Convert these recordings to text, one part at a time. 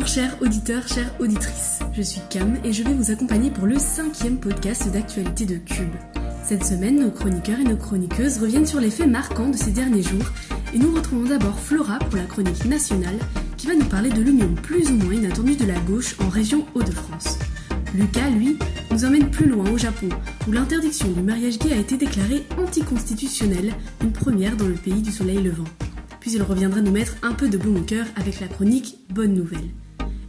Bonjour chers auditeurs, chères auditrices. Je suis Cam et je vais vous accompagner pour le cinquième podcast d'actualité de Cube. Cette semaine, nos chroniqueurs et nos chroniqueuses reviennent sur les faits marquants de ces derniers jours et nous retrouvons d'abord Flora pour la chronique nationale qui va nous parler de l'union plus ou moins inattendue de la gauche en région Hauts-de-France. Lucas, lui, nous emmène plus loin au Japon, où l'interdiction du mariage gay a été déclarée anticonstitutionnelle, une première dans le pays du soleil levant puis il reviendra nous mettre un peu de bon au cœur avec la chronique Bonne Nouvelle.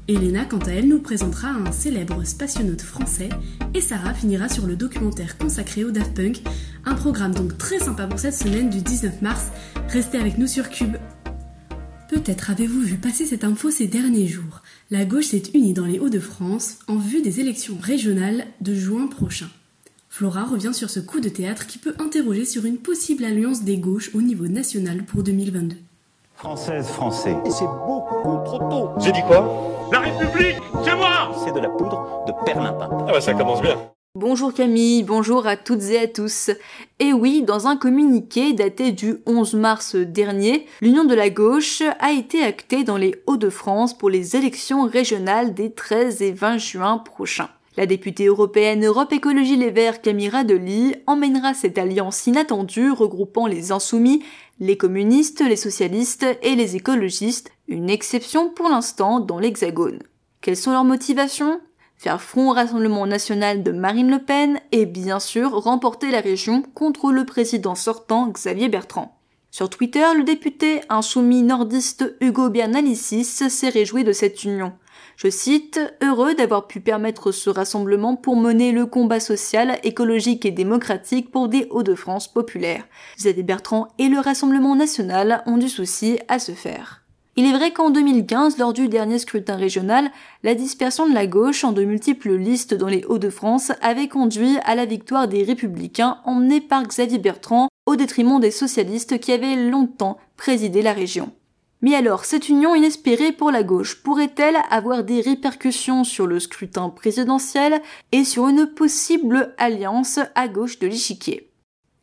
Elena, quant à elle, nous présentera un célèbre spationaute français et Sarah finira sur le documentaire consacré au Daft Punk, un programme donc très sympa pour cette semaine du 19 mars. Restez avec nous sur Cube. Peut-être avez-vous vu passer cette info ces derniers jours. La gauche s'est unie dans les Hauts-de-France en vue des élections régionales de juin prochain. Flora revient sur ce coup de théâtre qui peut interroger sur une possible alliance des gauches au niveau national pour 2022. Française, français. Et c'est beaucoup trop tôt. J'ai dit quoi? La République, c'est moi C'est de la poudre de perlimpin. Ah bah ça commence bien. Bonjour Camille, bonjour à toutes et à tous. Et oui, dans un communiqué daté du 11 mars dernier, l'Union de la gauche a été actée dans les Hauts-de-France pour les élections régionales des 13 et 20 juin prochains. La députée européenne Europe Écologie Les Verts Camira Deli emmènera cette alliance inattendue regroupant les insoumis, les communistes, les socialistes et les écologistes, une exception pour l'instant dans l'Hexagone. Quelles sont leurs motivations? Faire front au Rassemblement national de Marine Le Pen et bien sûr remporter la région contre le président sortant Xavier Bertrand. Sur Twitter, le député insoumis nordiste Hugo Bernalicis s'est réjoui de cette union. Je cite, heureux d'avoir pu permettre ce rassemblement pour mener le combat social, écologique et démocratique pour des Hauts-de-France populaires. Xavier Bertrand et le Rassemblement national ont du souci à se faire. Il est vrai qu'en 2015, lors du dernier scrutin régional, la dispersion de la gauche en de multiples listes dans les Hauts-de-France avait conduit à la victoire des républicains emmenés par Xavier Bertrand au détriment des socialistes qui avaient longtemps présidé la région. Mais alors, cette union inespérée pour la gauche pourrait-elle avoir des répercussions sur le scrutin présidentiel et sur une possible alliance à gauche de l'échiquier?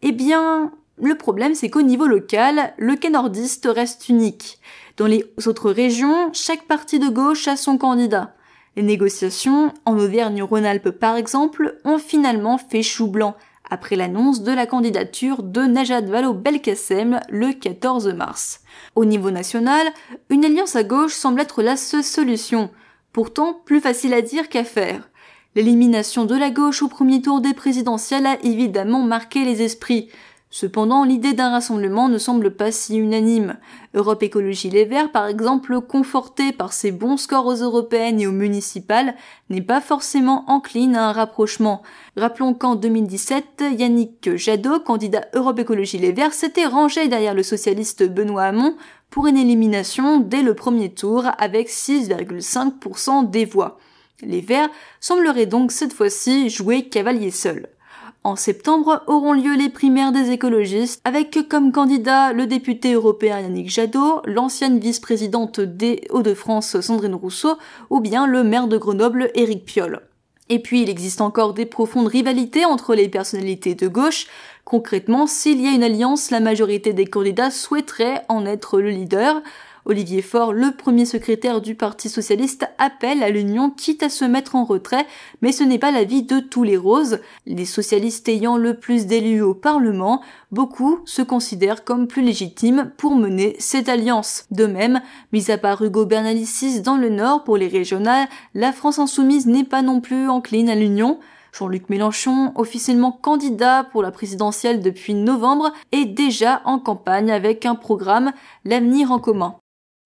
Eh bien, le problème c'est qu'au niveau local, le quai nordiste reste unique. Dans les autres régions, chaque parti de gauche a son candidat. Les négociations, en Auvergne-Rhône-Alpes par exemple, ont finalement fait chou blanc, après l'annonce de la candidature de Najat Vallaud-Belkacem le 14 mars. Au niveau national, une alliance à gauche semble être la seule solution, pourtant plus facile à dire qu'à faire. L'élimination de la gauche au premier tour des présidentielles a évidemment marqué les esprits, Cependant, l'idée d'un rassemblement ne semble pas si unanime. Europe Écologie Les Verts, par exemple, conforté par ses bons scores aux européennes et aux municipales, n'est pas forcément encline à un rapprochement. Rappelons qu'en 2017, Yannick Jadot, candidat Europe Écologie Les Verts, s'était rangé derrière le socialiste Benoît Hamon pour une élimination dès le premier tour avec 6,5% des voix. Les Verts sembleraient donc cette fois-ci jouer cavalier seul. En septembre auront lieu les primaires des écologistes, avec comme candidat le député européen Yannick Jadot, l'ancienne vice-présidente des Hauts-de-France Sandrine Rousseau, ou bien le maire de Grenoble Éric Piolle. Et puis il existe encore des profondes rivalités entre les personnalités de gauche. Concrètement, s'il y a une alliance, la majorité des candidats souhaiteraient en être le leader. Olivier Faure, le premier secrétaire du Parti socialiste, appelle à l'union quitte à se mettre en retrait, mais ce n'est pas l'avis de tous les roses. Les socialistes ayant le plus d'élus au Parlement, beaucoup se considèrent comme plus légitimes pour mener cette alliance. De même, mis à part Hugo Bernalicis dans le Nord pour les régionales, la France insoumise n'est pas non plus encline à l'union. Jean-Luc Mélenchon, officiellement candidat pour la présidentielle depuis novembre, est déjà en campagne avec un programme L'avenir en commun.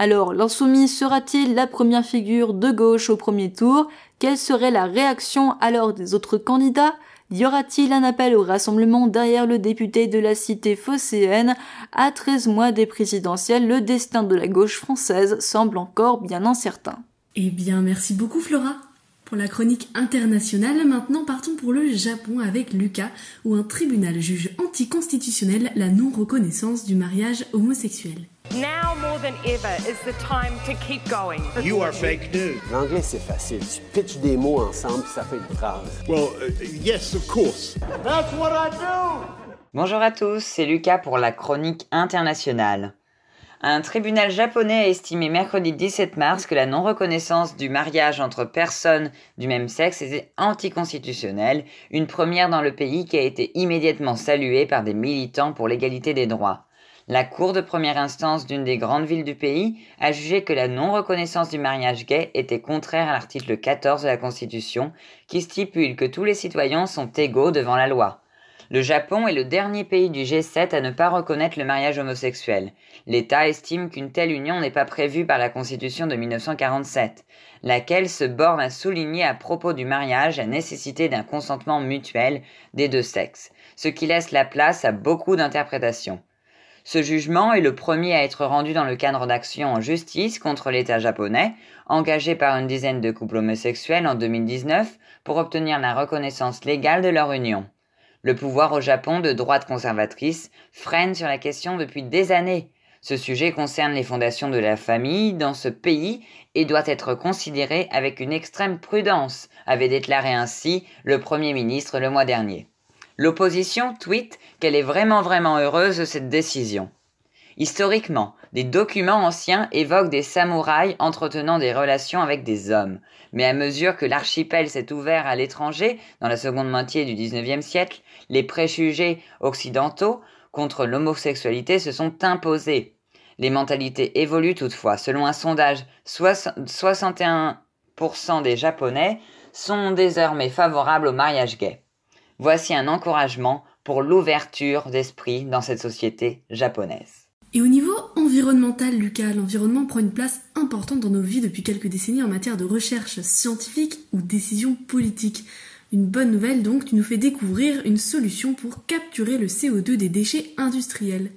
Alors, l'insoumis sera-t-il la première figure de gauche au premier tour? Quelle serait la réaction alors des autres candidats? Y aura-t-il un appel au rassemblement derrière le député de la cité phocéenne? À 13 mois des présidentielles, le destin de la gauche française semble encore bien incertain. Eh bien, merci beaucoup Flora. Pour la chronique internationale, maintenant partons pour le Japon avec Lucas, où un tribunal juge anticonstitutionnel la non-reconnaissance du mariage homosexuel. Now more than ever is the time to keep going. You are fake news. L'anglais, c'est facile. Tu pitches des mots ensemble, ça fait une phrase. Well, uh, yes, of course. That's what I do! Bonjour à tous, c'est Lucas pour la chronique internationale. Un tribunal japonais a estimé mercredi 17 mars que la non-reconnaissance du mariage entre personnes du même sexe était anticonstitutionnelle, une première dans le pays qui a été immédiatement saluée par des militants pour l'égalité des droits. La Cour de première instance d'une des grandes villes du pays a jugé que la non-reconnaissance du mariage gay était contraire à l'article 14 de la Constitution qui stipule que tous les citoyens sont égaux devant la loi. Le Japon est le dernier pays du G7 à ne pas reconnaître le mariage homosexuel. L'État estime qu'une telle union n'est pas prévue par la Constitution de 1947, laquelle se borne à souligner à propos du mariage la nécessité d'un consentement mutuel des deux sexes, ce qui laisse la place à beaucoup d'interprétations. Ce jugement est le premier à être rendu dans le cadre d'actions en justice contre l'État japonais, engagé par une dizaine de couples homosexuels en 2019 pour obtenir la reconnaissance légale de leur union. Le pouvoir au Japon de droite conservatrice freine sur la question depuis des années. Ce sujet concerne les fondations de la famille dans ce pays et doit être considéré avec une extrême prudence, avait déclaré ainsi le Premier ministre le mois dernier. L'opposition tweet qu'elle est vraiment vraiment heureuse de cette décision. Historiquement, des documents anciens évoquent des samouraïs entretenant des relations avec des hommes. Mais à mesure que l'archipel s'est ouvert à l'étranger, dans la seconde moitié du XIXe siècle, les préjugés occidentaux contre l'homosexualité se sont imposés. Les mentalités évoluent toutefois. Selon un sondage, 61% des Japonais sont désormais favorables au mariage gay. Voici un encouragement pour l'ouverture d'esprit dans cette société japonaise. Et au niveau environnemental, Lucas, l'environnement prend une place importante dans nos vies depuis quelques décennies en matière de recherche scientifique ou décision politique. Une bonne nouvelle donc, tu nous fais découvrir une solution pour capturer le CO2 des déchets industriels.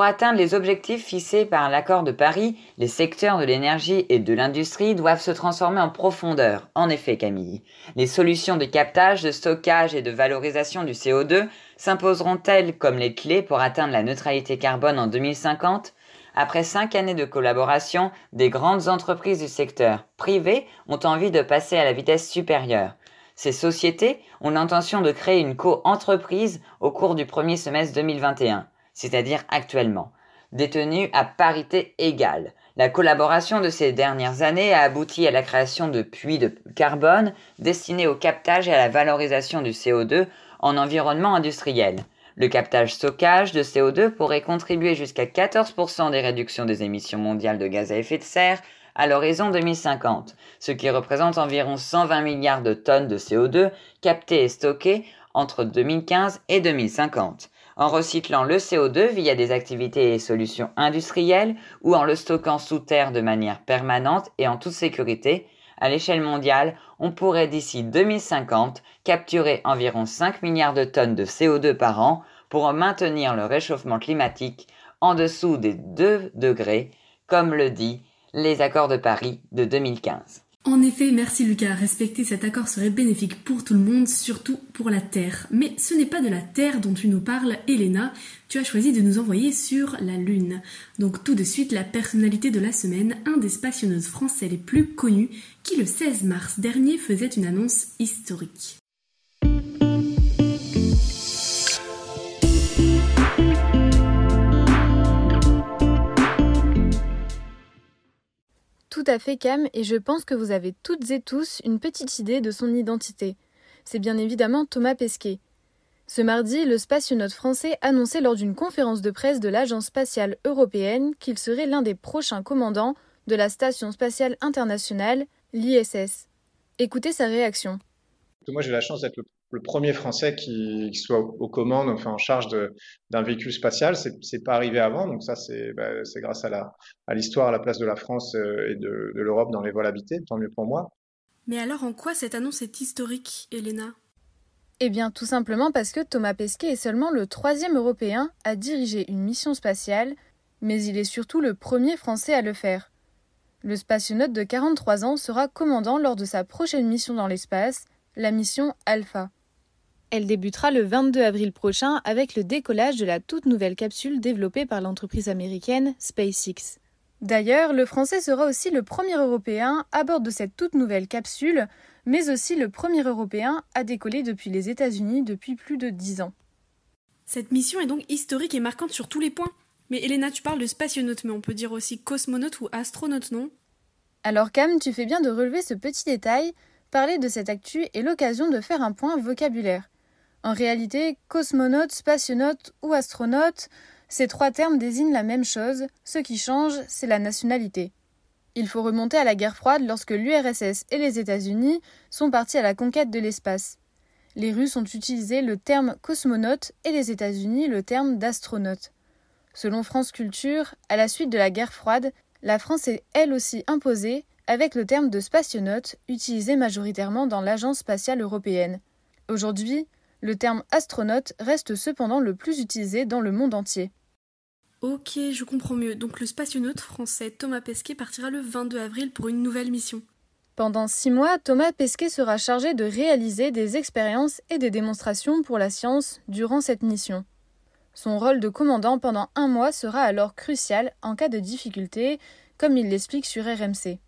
Pour atteindre les objectifs fixés par l'accord de Paris, les secteurs de l'énergie et de l'industrie doivent se transformer en profondeur. En effet, Camille, les solutions de captage, de stockage et de valorisation du CO2 s'imposeront-elles comme les clés pour atteindre la neutralité carbone en 2050 après cinq années de collaboration, des grandes entreprises du secteur privé ont envie de passer à la vitesse supérieure. Ces sociétés ont l'intention de créer une co-entreprise au cours du premier semestre 2021 c'est-à-dire actuellement, détenus à parité égale. La collaboration de ces dernières années a abouti à la création de puits de carbone destinés au captage et à la valorisation du CO2 en environnement industriel. Le captage-stockage de CO2 pourrait contribuer jusqu'à 14% des réductions des émissions mondiales de gaz à effet de serre à l'horizon 2050, ce qui représente environ 120 milliards de tonnes de CO2 captées et stockées entre 2015 et 2050 en recyclant le CO2 via des activités et solutions industrielles ou en le stockant sous terre de manière permanente et en toute sécurité, à l'échelle mondiale, on pourrait d'ici 2050 capturer environ 5 milliards de tonnes de CO2 par an pour maintenir le réchauffement climatique en dessous des 2 degrés, comme le dit les accords de Paris de 2015. En effet, merci Lucas, respecter cet accord serait bénéfique pour tout le monde, surtout pour la Terre. Mais ce n'est pas de la Terre dont tu nous parles, Elena, tu as choisi de nous envoyer sur la Lune. Donc tout de suite, la personnalité de la semaine, un des spationeuses français les plus connus, qui le 16 mars dernier faisait une annonce historique. À fait Cam, et je pense que vous avez toutes et tous une petite idée de son identité. C'est bien évidemment Thomas Pesquet. Ce mardi, le spationaute français annonçait lors d'une conférence de presse de l'Agence spatiale européenne qu'il serait l'un des prochains commandants de la Station spatiale internationale, l'ISS. Écoutez sa réaction. Moi, j'ai la chance d'être le le premier Français qui, soit aux commandes, enfin en charge d'un véhicule spatial. C'est pas arrivé avant, donc ça c'est bah, grâce à la à l'histoire, à la place de la France euh, et de, de l'Europe dans les vols habités. Tant mieux pour moi. Mais alors en quoi cette annonce est historique, Elena? Eh bien tout simplement parce que Thomas Pesquet est seulement le troisième Européen à diriger une mission spatiale, mais il est surtout le premier Français à le faire. Le spationaute de 43 ans sera commandant lors de sa prochaine mission dans l'espace, la mission Alpha. Elle débutera le 22 avril prochain avec le décollage de la toute nouvelle capsule développée par l'entreprise américaine SpaceX. D'ailleurs, le français sera aussi le premier européen à bord de cette toute nouvelle capsule, mais aussi le premier Européen à décoller depuis les États-Unis depuis plus de dix ans. Cette mission est donc historique et marquante sur tous les points. Mais Elena, tu parles de spationaute, mais on peut dire aussi cosmonaute ou astronaute, non? Alors Cam, tu fais bien de relever ce petit détail. Parler de cette actu est l'occasion de faire un point vocabulaire. En réalité, cosmonaute, spationaute ou astronaute, ces trois termes désignent la même chose, ce qui change, c'est la nationalité. Il faut remonter à la guerre froide lorsque l'URSS et les États-Unis sont partis à la conquête de l'espace. Les Russes ont utilisé le terme cosmonaute et les États-Unis le terme d'astronaute. Selon France Culture, à la suite de la guerre froide, la France est elle aussi imposée avec le terme de spationaute utilisé majoritairement dans l'Agence spatiale européenne. Aujourd'hui, le terme astronaute reste cependant le plus utilisé dans le monde entier. Ok, je comprends mieux. Donc le spationaute français Thomas Pesquet partira le 22 avril pour une nouvelle mission. Pendant six mois, Thomas Pesquet sera chargé de réaliser des expériences et des démonstrations pour la science durant cette mission. Son rôle de commandant pendant un mois sera alors crucial en cas de difficulté, comme il l'explique sur RMC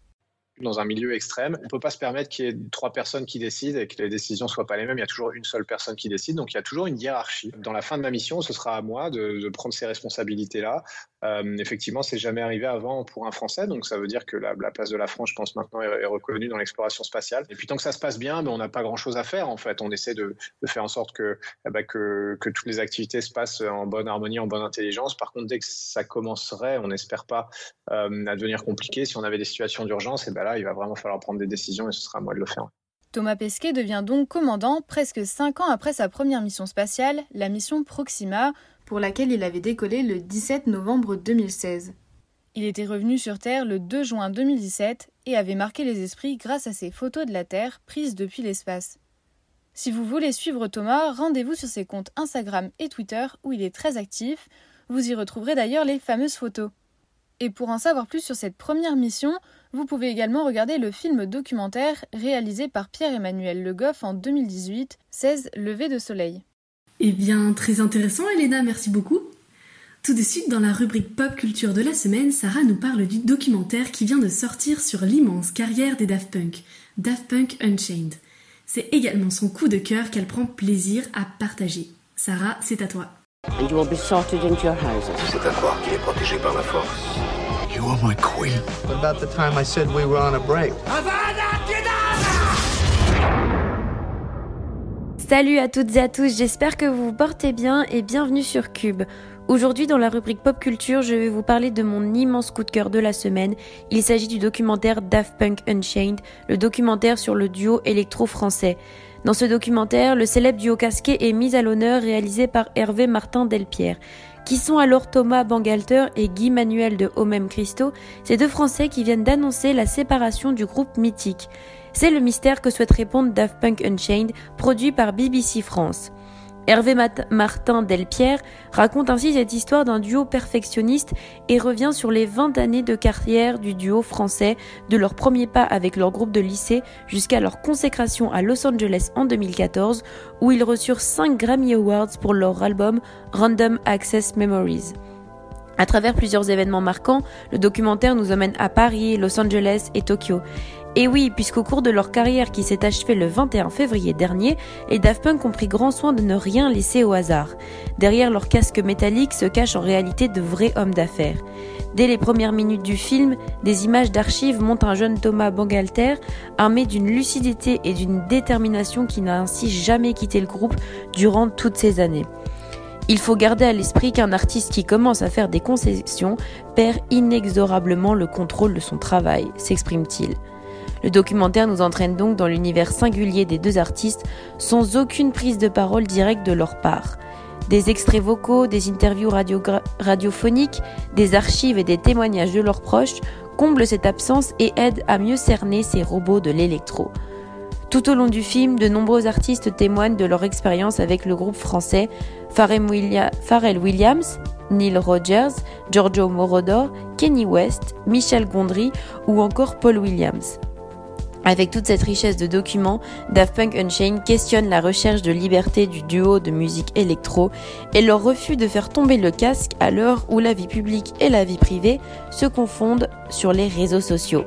dans un milieu extrême. On ne peut pas se permettre qu'il y ait trois personnes qui décident et que les décisions ne soient pas les mêmes. Il y a toujours une seule personne qui décide. Donc il y a toujours une hiérarchie. Dans la fin de ma mission, ce sera à moi de, de prendre ces responsabilités-là. Euh, effectivement, c'est jamais arrivé avant pour un Français. Donc ça veut dire que la, la place de la France, je pense, maintenant est, reconnue dans l'exploration spatiale. Et puis tant que ça se passe bien, ben, on n'a pas grand-chose à faire. En fait, on essaie de, faire en sorte que, eh ben, que, que, toutes les activités se passent en bonne harmonie, en bonne intelligence. Par contre, dès que ça commencerait, on n'espère pas euh, à devenir compliqué. Si on avait des situations d'urgence, et eh ben là, il va vraiment falloir prendre des décisions et ce sera à moi de le faire. Thomas Pesquet devient donc commandant presque cinq ans après sa première mission spatiale, la mission Proxima, pour laquelle il avait décollé le 17 novembre 2016. Il était revenu sur Terre le 2 juin 2017 et avait marqué les esprits grâce à ses photos de la Terre prises depuis l'espace. Si vous voulez suivre Thomas, rendez-vous sur ses comptes Instagram et Twitter où il est très actif. Vous y retrouverez d'ailleurs les fameuses photos. Et pour en savoir plus sur cette première mission, vous pouvez également regarder le film documentaire réalisé par Pierre-Emmanuel Le Goff en 2018, 16 Levées de soleil. Eh bien, très intéressant, Elena, merci beaucoup. Tout de suite, dans la rubrique pop culture de la semaine, Sarah nous parle du documentaire qui vient de sortir sur l'immense carrière des Daft Punk, Daft Punk Unchained. C'est également son coup de cœur qu'elle prend plaisir à partager. Sarah, c'est à toi. And you will be sorted into your houses. C'est un corps qui est protégé par la force. You are my queen. What about the time I said we were on a break? Salut à toutes et à tous, j'espère que vous vous portez bien et bienvenue sur Cube. Aujourd'hui, dans la rubrique pop culture, je vais vous parler de mon immense coup de cœur de la semaine. Il s'agit du documentaire Daft Punk Unchained, le documentaire sur le duo électro-français. Dans ce documentaire, le célèbre duo casqué est mis à l'honneur réalisé par Hervé Martin Delpierre. Qui sont alors Thomas Bangalter et Guy Manuel de Homem Christo, ces deux Français qui viennent d'annoncer la séparation du groupe mythique. C'est le mystère que souhaite répondre Daft Punk Unchained, produit par BBC France. Hervé Martin Delpierre raconte ainsi cette histoire d'un duo perfectionniste et revient sur les 20 années de carrière du duo français, de leur premier pas avec leur groupe de lycée jusqu'à leur consécration à Los Angeles en 2014, où ils reçurent 5 Grammy Awards pour leur album Random Access Memories. À travers plusieurs événements marquants, le documentaire nous emmène à Paris, Los Angeles et Tokyo. Et oui, puisqu'au cours de leur carrière qui s'est achevée le 21 février dernier, les Daft Punk ont pris grand soin de ne rien laisser au hasard. Derrière leur casque métallique se cachent en réalité de vrais hommes d'affaires. Dès les premières minutes du film, des images d'archives montrent un jeune Thomas Bangalter armé d'une lucidité et d'une détermination qui n'a ainsi jamais quitté le groupe durant toutes ces années. Il faut garder à l'esprit qu'un artiste qui commence à faire des concessions perd inexorablement le contrôle de son travail, s'exprime-t-il. Le documentaire nous entraîne donc dans l'univers singulier des deux artistes sans aucune prise de parole directe de leur part. Des extraits vocaux, des interviews radiophoniques, des archives et des témoignages de leurs proches comblent cette absence et aident à mieux cerner ces robots de l'électro. Tout au long du film, de nombreux artistes témoignent de leur expérience avec le groupe français Pharrell Williams, Neil Rogers, Giorgio Moroder, Kenny West, Michel Gondry ou encore Paul Williams. Avec toute cette richesse de documents, Daft Punk Unchained questionne la recherche de liberté du duo de musique électro et leur refus de faire tomber le casque à l'heure où la vie publique et la vie privée se confondent sur les réseaux sociaux.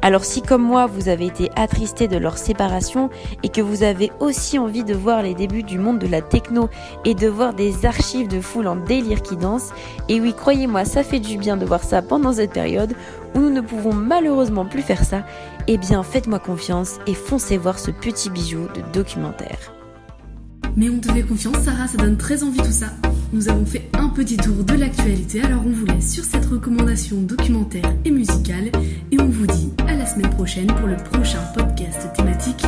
Alors si comme moi vous avez été attristé de leur séparation et que vous avez aussi envie de voir les débuts du monde de la techno et de voir des archives de foule en délire qui dansent, et oui croyez-moi ça fait du bien de voir ça pendant cette période où nous ne pouvons malheureusement plus faire ça, eh bien faites-moi confiance et foncez voir ce petit bijou de documentaire. Mais on te fait confiance Sarah, ça donne très envie tout ça. Nous avons fait un petit tour de l'actualité, alors on vous laisse sur cette recommandation documentaire et musicale et on vous dit à la semaine prochaine pour le prochain podcast thématique